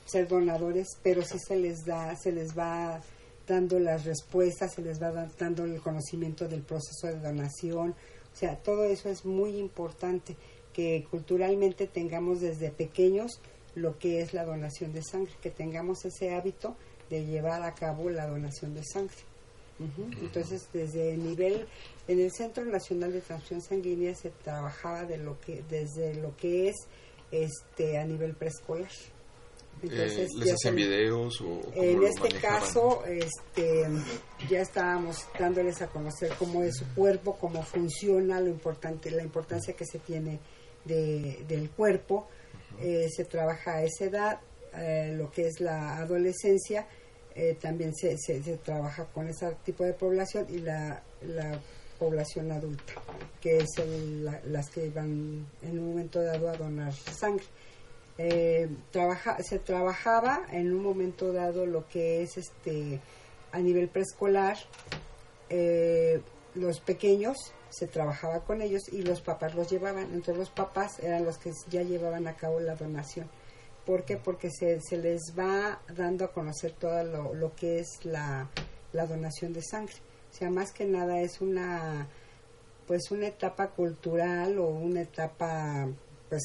ser donadores, pero sí se les da, se les va dando las respuestas, se les va da- dando el conocimiento del proceso de donación. O sea, todo eso es muy importante, que culturalmente tengamos desde pequeños lo que es la donación de sangre, que tengamos ese hábito de llevar a cabo la donación de sangre. Ujú. Entonces, desde el nivel, en el Centro Nacional de Transfusión Sanguínea se trabajaba de lo que, desde lo que es este a nivel preescolar. Eh, ¿Les ya hacían se- videos o en este caso, este, ya estábamos dándoles a conocer cómo es su cuerpo, cómo funciona, lo importante, la importancia que se tiene de- del cuerpo. Eh, se trabaja a esa edad, eh, lo que es la adolescencia, eh, también se, se, se trabaja con ese tipo de población y la, la población adulta, que es el- la- las que van en un momento dado a donar sangre. Eh, trabaja, se trabajaba en un momento dado lo que es este a nivel preescolar eh, los pequeños se trabajaba con ellos y los papás los llevaban. Entonces los papás eran los que ya llevaban a cabo la donación. ¿por qué? porque se, se les va dando a conocer todo lo, lo que es la, la donación de sangre. O sea más que nada es una pues una etapa cultural o una etapa pues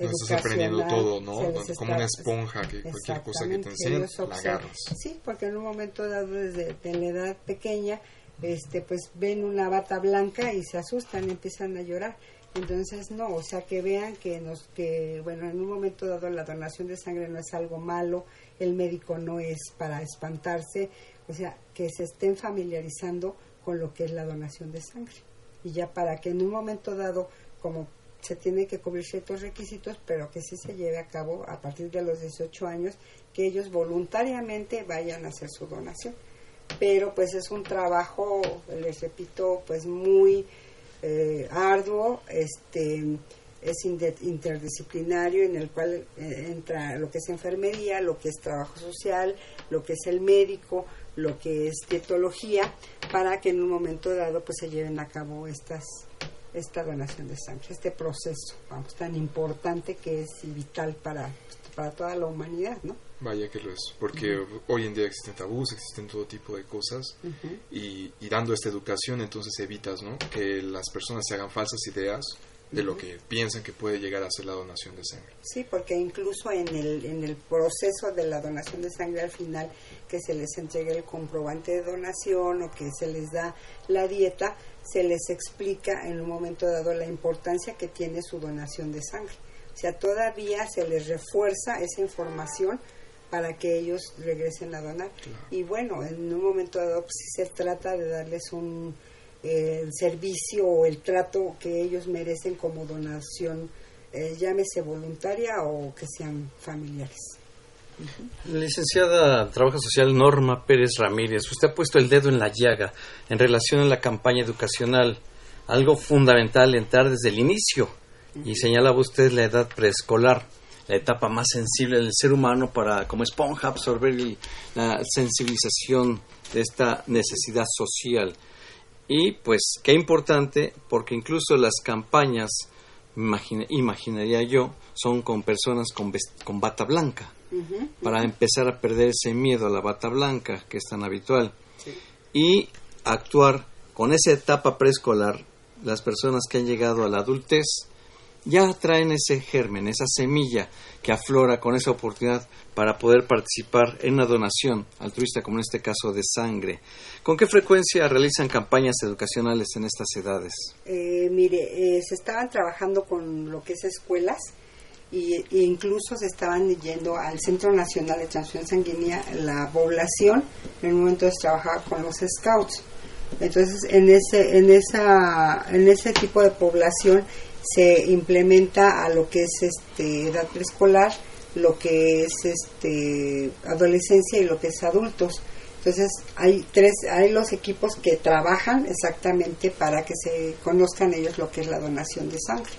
No estás aprendiendo educacional, todo, ¿no? Como está- una esponja que cualquier cosa que te enseñen, la agarras. Sí, porque en un momento dado, desde de la edad pequeña, este, pues ven una bata blanca y se asustan, empiezan a llorar. Entonces, no, o sea, que vean que nos, que, bueno, en un momento dado la donación de sangre no es algo malo, el médico no es para espantarse, o sea, que se estén familiarizando con lo que es la donación de sangre. Y ya para que en un momento dado, como se tiene que cubrir ciertos requisitos, pero que sí se lleve a cabo a partir de los 18 años, que ellos voluntariamente vayan a hacer su donación. Pero pues es un trabajo, les repito, pues muy eh, arduo, este es interdisciplinario en el cual eh, entra lo que es enfermería, lo que es trabajo social, lo que es el médico, lo que es dietología, para que en un momento dado pues se lleven a cabo estas esta donación de sangre, este proceso, vamos, tan importante que es y vital para, para toda la humanidad, ¿no? Vaya que lo es, porque hoy en día existen tabús, existen todo tipo de cosas y, y dando esta educación entonces evitas ¿no? que las personas se hagan falsas ideas de lo que piensan que puede llegar a ser la donación de sangre. Sí, porque incluso en el, en el proceso de la donación de sangre al final, que se les entrega el comprobante de donación o que se les da la dieta, se les explica en un momento dado la importancia que tiene su donación de sangre. O sea, todavía se les refuerza esa información para que ellos regresen a donar. Y bueno, en un momento dado pues, se trata de darles un eh, el servicio o el trato que ellos merecen como donación, eh, llámese voluntaria o que sean familiares. Licenciada en Trabajo Social Norma Pérez Ramírez, usted ha puesto el dedo en la llaga en relación a la campaña educacional, algo fundamental entrar desde el inicio. Y señalaba usted la edad preescolar, la etapa más sensible del ser humano para como esponja absorber la sensibilización de esta necesidad social. Y pues qué importante porque incluso las campañas, imagina- imaginaría yo, son con personas con bata blanca para empezar a perder ese miedo a la bata blanca que es tan habitual y actuar con esa etapa preescolar las personas que han llegado a la adultez ya traen ese germen, esa semilla que aflora con esa oportunidad para poder participar en una donación altruista, como en este caso de sangre. ¿Con qué frecuencia realizan campañas educacionales en estas edades? Eh, mire, eh, se estaban trabajando con lo que es escuelas y, e incluso se estaban yendo al Centro Nacional de Transfusión Sanguínea la población, en un momento trabajaba con los scouts. Entonces, en ese, en esa, en ese tipo de población se implementa a lo que es este edad preescolar, lo que es este adolescencia y lo que es adultos. Entonces hay tres, hay los equipos que trabajan exactamente para que se conozcan ellos lo que es la donación de sangre.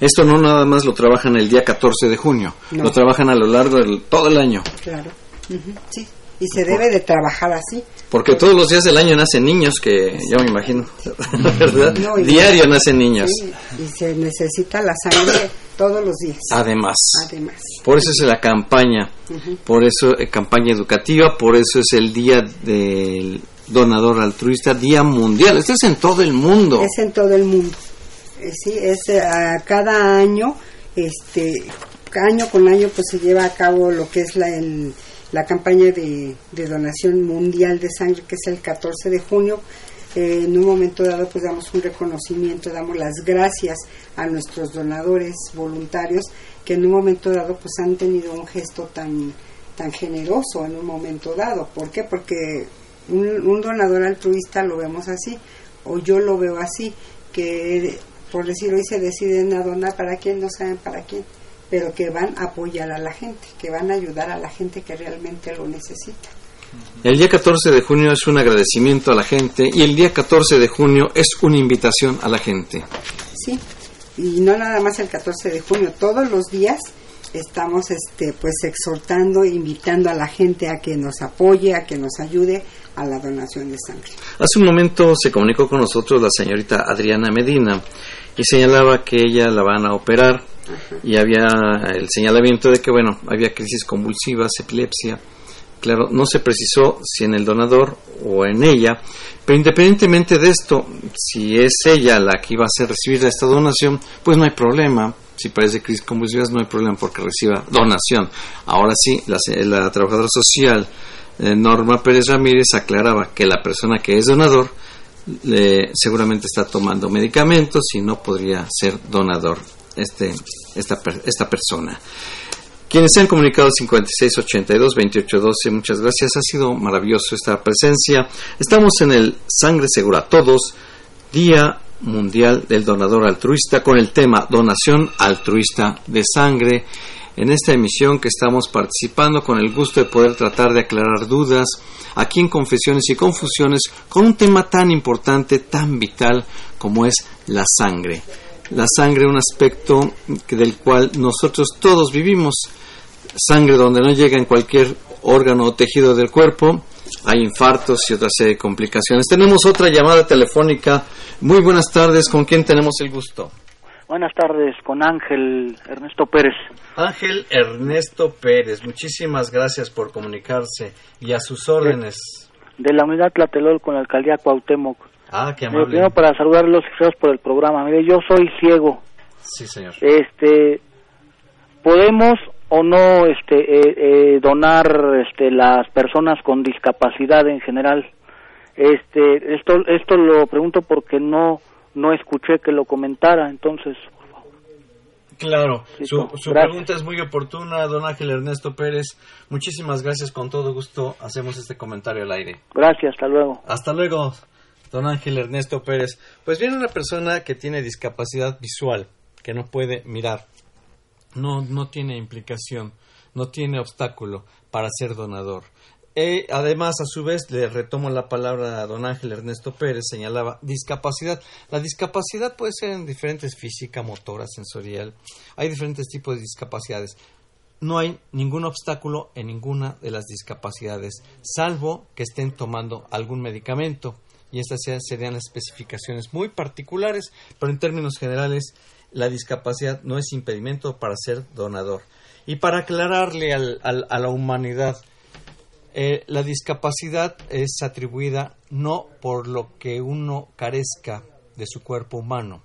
Esto no nada más lo trabajan el día 14 de junio, No. lo trabajan a lo largo de todo el año. Claro. Ujú, Sí. Y se debe de trabajar así. Porque todos los días del año nacen niños, que ya me imagino, ¿verdad? No, y- Diario nacen niños. Sí, y se necesita la sangre todos los días. Además. Además. Por eso es la campaña, Ujú. por eso eh, campaña educativa, por eso es el día del donador altruista, día mundial. Este es en todo el mundo. Es en todo el mundo. Eh, sí, es eh, a cada año, este, año con año, pues se lleva a cabo lo que es la, el- la campaña de, de donación mundial de sangre, que es el 14 de junio. Eh, en un momento dado, pues damos un reconocimiento, damos las gracias a nuestros donadores voluntarios que en un momento dado, pues han tenido un gesto tan tan generoso en un momento dado. ¿Por qué? Porque un, un donador altruista lo vemos así, o yo lo veo así, que por decir hoy se deciden a donar para quién, no saben para quién, pero que van a apoyar a la gente, que van a ayudar a la gente que realmente lo necesita. El día 14 de junio es un agradecimiento a la gente y el día 14 de junio es una invitación a la gente. Sí, y no nada más el 14 de junio, todos los días estamos este pues exhortando invitando a la gente a que nos apoye, a que nos ayude a la donación de sangre. Hace un momento se comunicó con nosotros la señorita Adriana Medina y señalaba que ella la van a operar y había el señalamiento de que, bueno, había crisis convulsivas, epilepsia. Claro, no se precisó si en el donador o en ella, pero independientemente de esto, si es ella la que iba a hacer recibir esta donación, pues no hay problema. Si parece crisis convulsivas, no hay problema porque reciba donación. Ahora sí, la, la trabajadora social eh, Norma Pérez Ramírez aclaraba que la persona que es donador le- seguramente está tomando medicamentos y no podría ser donador este, esta, esta persona. Quienes se han comunicado 5682-2812, muchas gracias. Ha sido maravilloso esta presencia. Estamos en el Sangre Segura Todos, Día Mundial del Donador Altruista, con el tema Donación Altruista de Sangre. En esta emisión que estamos participando con el gusto de poder tratar de aclarar dudas aquí en Confesiones y Confusiones con un tema tan importante, tan vital como es la sangre. La sangre, un aspecto del cual nosotros todos vivimos sangre donde no llega en cualquier órgano o tejido del cuerpo, hay infartos y otra serie de complicaciones. Tenemos otra llamada telefónica. Muy buenas tardes, ¿con quién tenemos el gusto? Buenas tardes, con Ángel Ernesto Pérez. Ángel Ernesto Pérez, muchísimas gracias por comunicarse y a sus órdenes. De la unidad Tlatelol con la alcaldía Cuauhtémoc. Ah, qué Mire, amable. Primero para saludarlos y gracias por el programa. Mire, yo soy ciego. Sí, señor. Este, podemos o no este eh, eh, donar este las personas con discapacidad en general. Este, esto esto lo pregunto porque no no escuché que lo comentara, entonces Claro, su, su pregunta es muy oportuna, don Ángel Ernesto Pérez. Muchísimas gracias, con todo gusto hacemos este comentario al aire. gracias, hasta luego. Hasta luego, don Ángel Ernesto Pérez. Pues viene una persona que tiene discapacidad visual, que no puede mirar. No, no tiene implicación, no tiene obstáculo para ser donador. Eh, además, a su vez, le retomo la palabra a don Ángel Ernesto Pérez, señalaba discapacidad. La discapacidad puede ser en diferentes física, motora, sensorial. Hay diferentes tipos de discapacidades. No hay ningún obstáculo en ninguna de las discapacidades, salvo que estén tomando algún medicamento. Y estas serían especificaciones muy particulares, pero en términos generales, la discapacidad no es impedimento para ser donador. Y para aclararle al- al- a la humanidad, eh, la discapacidad es atribuida no por lo que uno carezca de su cuerpo humano.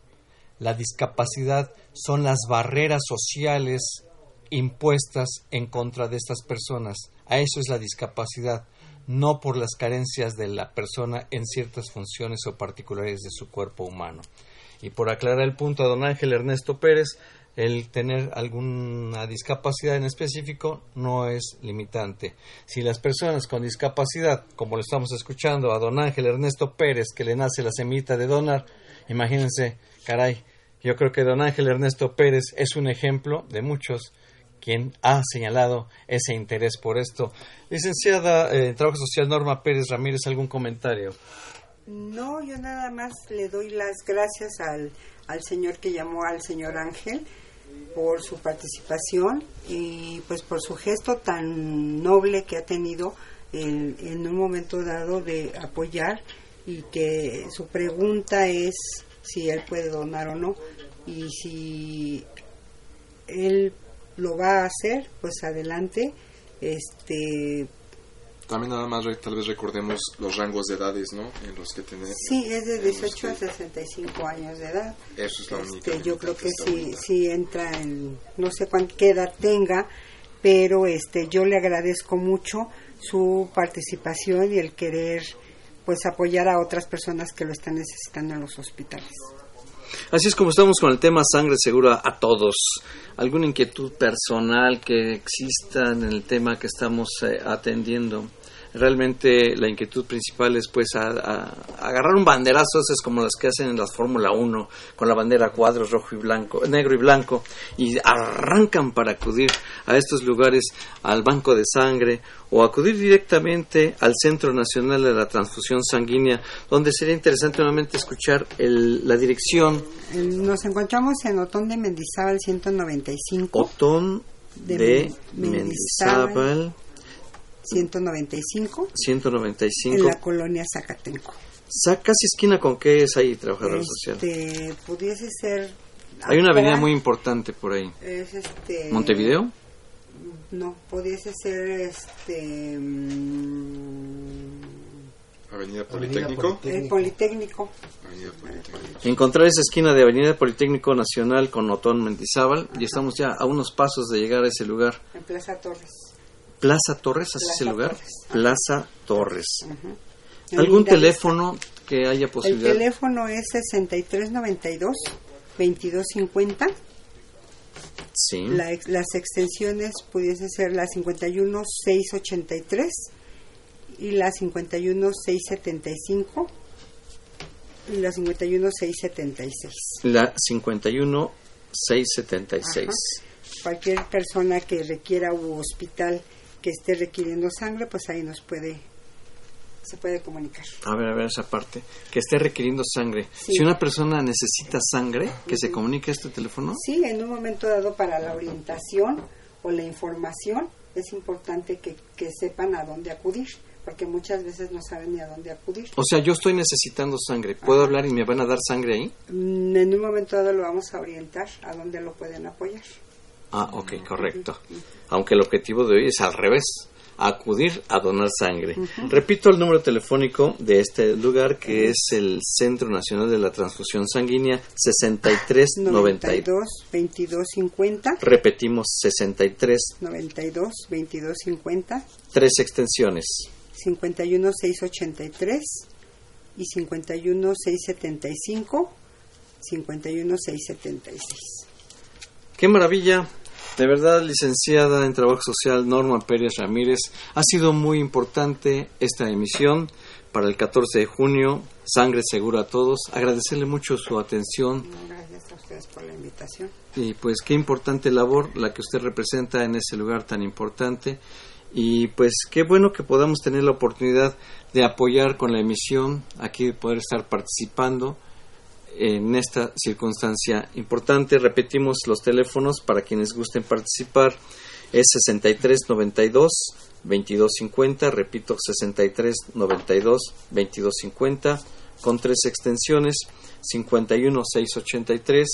La discapacidad son las barreras sociales impuestas en contra de estas personas. A eso es la discapacidad, no por las carencias de la persona en ciertas funciones o particulares de su cuerpo humano. Y por aclarar el punto a don Ángel Ernesto Pérez, el tener alguna discapacidad en específico no es limitante. Si las personas con discapacidad, como lo estamos escuchando a don Ángel Ernesto Pérez, que le nace la semita de donar, imagínense, caray, yo creo que don Ángel Ernesto Pérez es un ejemplo de muchos quien ha señalado ese interés por esto. Licenciada eh, en Trabajo Social Norma Pérez Ramírez, ¿algún comentario? No, yo nada más le doy las gracias al, al señor que llamó al señor Ángel por su participación y pues por su gesto tan noble que ha tenido en, en un momento dado de apoyar y que su pregunta es si él puede donar o no y si él lo va a hacer, pues adelante. Este, También nada más tal vez recordemos los rangos de edades, ¿no? En los que tenemos. sí, es de 18 a 65 años de edad. Eso es la única. Este, yo creo que sí, sí entra en, no sé cuán, qué edad tenga, pero este, yo le agradezco mucho su participación y el querer pues apoyar a otras personas que lo están necesitando en los hospitales. Así es como estamos con el tema sangre segura a todos. ¿Alguna inquietud personal que exista en el tema que estamos eh, atendiendo? Realmente la inquietud principal es pues a- a- agarrar un banderazo, es como las que hacen en la Fórmula 1, con la bandera cuadros rojo y blanco, negro y blanco, y arrancan para acudir a estos lugares, al banco de sangre, o acudir directamente al Centro Nacional de la Transfusión Sanguínea, donde sería interesante nuevamente escuchar el- la dirección. Eh, Nos encontramos en Otón de Mendizábal 195. Otón De de Men- Mendizábal 195 en 195. la colonia Zacatenco. Casi esquina con qué es ahí, trabajador social. Este, pudiese ser. Hay una avenida muy importante por ahí. Es este. ¿Montevideo? No, pudiese ser este. mm, Avenida Politécnico. El Politécnico. Avenida Politécnico. Encontrar esa esquina de Avenida Politécnico Nacional con Otón Mendizábal y estamos ya a unos pasos de llegar a ese lugar. En Plaza Torres. Plaza Torres, así es el Plaza lugar. Torres. Plaza Torres. ¿Algún teléfono que haya El posibilidad? teléfono es 6392 2250. Sí. La las extensiones pudiese ser la 51683 y la 51675 y la 51676. La 51 676. Ajá. Cualquier persona que requiera u hospital que esté requiriendo sangre, pues ahí nos puede se puede comunicar. A ver, a ver esa parte. Que esté requiriendo sangre. Sí. Si una persona necesita sangre, que se comunique a este teléfono. Sí, en un momento dado para la orientación o la información es importante que, que sepan a dónde acudir, porque muchas veces no saben ni a dónde acudir. O sea, yo estoy necesitando sangre. ¿Puedo hablar y me van a dar sangre ahí? Mm, En un momento dado lo vamos a orientar a dónde lo pueden apoyar. Ah, ok, correcto. Aunque el objetivo de hoy es al revés. Acudir a donar sangre. Repito el número telefónico de este lugar que es el Centro Nacional de la Transfusión Sanguínea 6392. 92 22 50 Repetimos 63, 92 22 50 tres extensiones. 51 683 y 51 675 51 676. Qué maravilla. De verdad, licenciada en Trabajo Social Norma Pérez Ramírez, ha sido muy importante esta emisión para el 14 de junio. Sangre segura a todos. Agradecerle mucho su atención Gracias a ustedes por la invitación. y pues qué importante labor la que usted representa en ese lugar tan importante. Y pues qué bueno que podamos tener la oportunidad de apoyar con la emisión, aquí poder estar participando en esta circunstancia importante. Repetimos los teléfonos para quienes gusten participar. Es 6392 2250, repito 6392 2250 con tres extensiones 51683,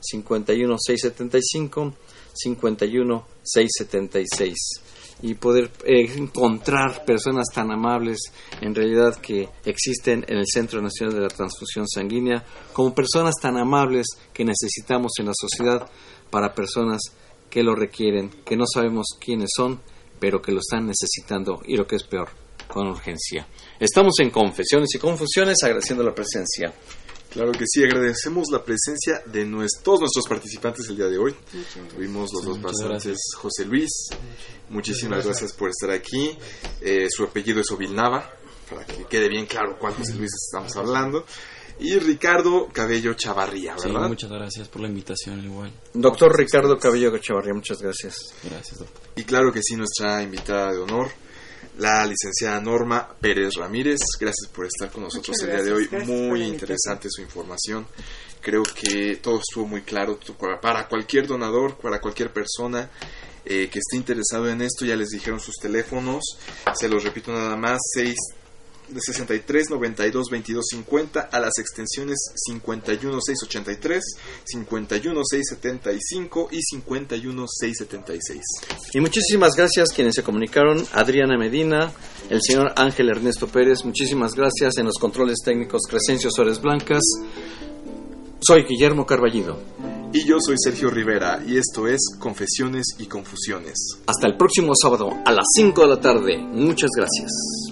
51675, 51676 y poder eh, encontrar personas tan amables en realidad que existen en el Centro Nacional de la Transfusión Sanguínea como personas tan amables que necesitamos en la sociedad para personas que lo requieren, que no sabemos quiénes son, pero que lo están necesitando y lo que es peor, con urgencia. Estamos en Confesiones y Confusiones agradeciendo la presencia. Claro que sí, agradecemos la presencia de nues- todos nuestros participantes el día de hoy. Tuvimos los Sí, dos gracias. José Luis, muchísimas gracias por estar aquí. Eh, su apellido es Ovilnava, para que quede bien claro cuál José Luis estamos hablando. Y Ricardo Cabello Chavarría, Sí, ¿verdad? muchas gracias por la invitación igual. Doctor Ricardo Cabello Chavarría, muchas gracias. Gracias, doctor. Y claro que sí, nuestra invitada de honor, la licenciada Norma Pérez Ramírez. Gracias por estar con nosotros Muchas el día de hoy. Muy interesante su información. Creo que todo estuvo muy claro para cualquier donador, para cualquier persona eh, que esté interesado en esto. Ya les dijeron sus teléfonos. Se los repito nada más: 6 de 63 92 22 50 a las extensiones 51 683, 51 675 y 51 676. Y muchísimas gracias quienes se comunicaron, Adriana Medina, el señor Ángel Ernesto Pérez, muchísimas gracias en los controles técnicos Crescencio Suárez Blancas. Soy Guillermo Carballido. Y yo soy Sergio Rivera y esto es Confesiones y Confusiones. Hasta el próximo sábado a las 5 de la tarde. Muchas gracias.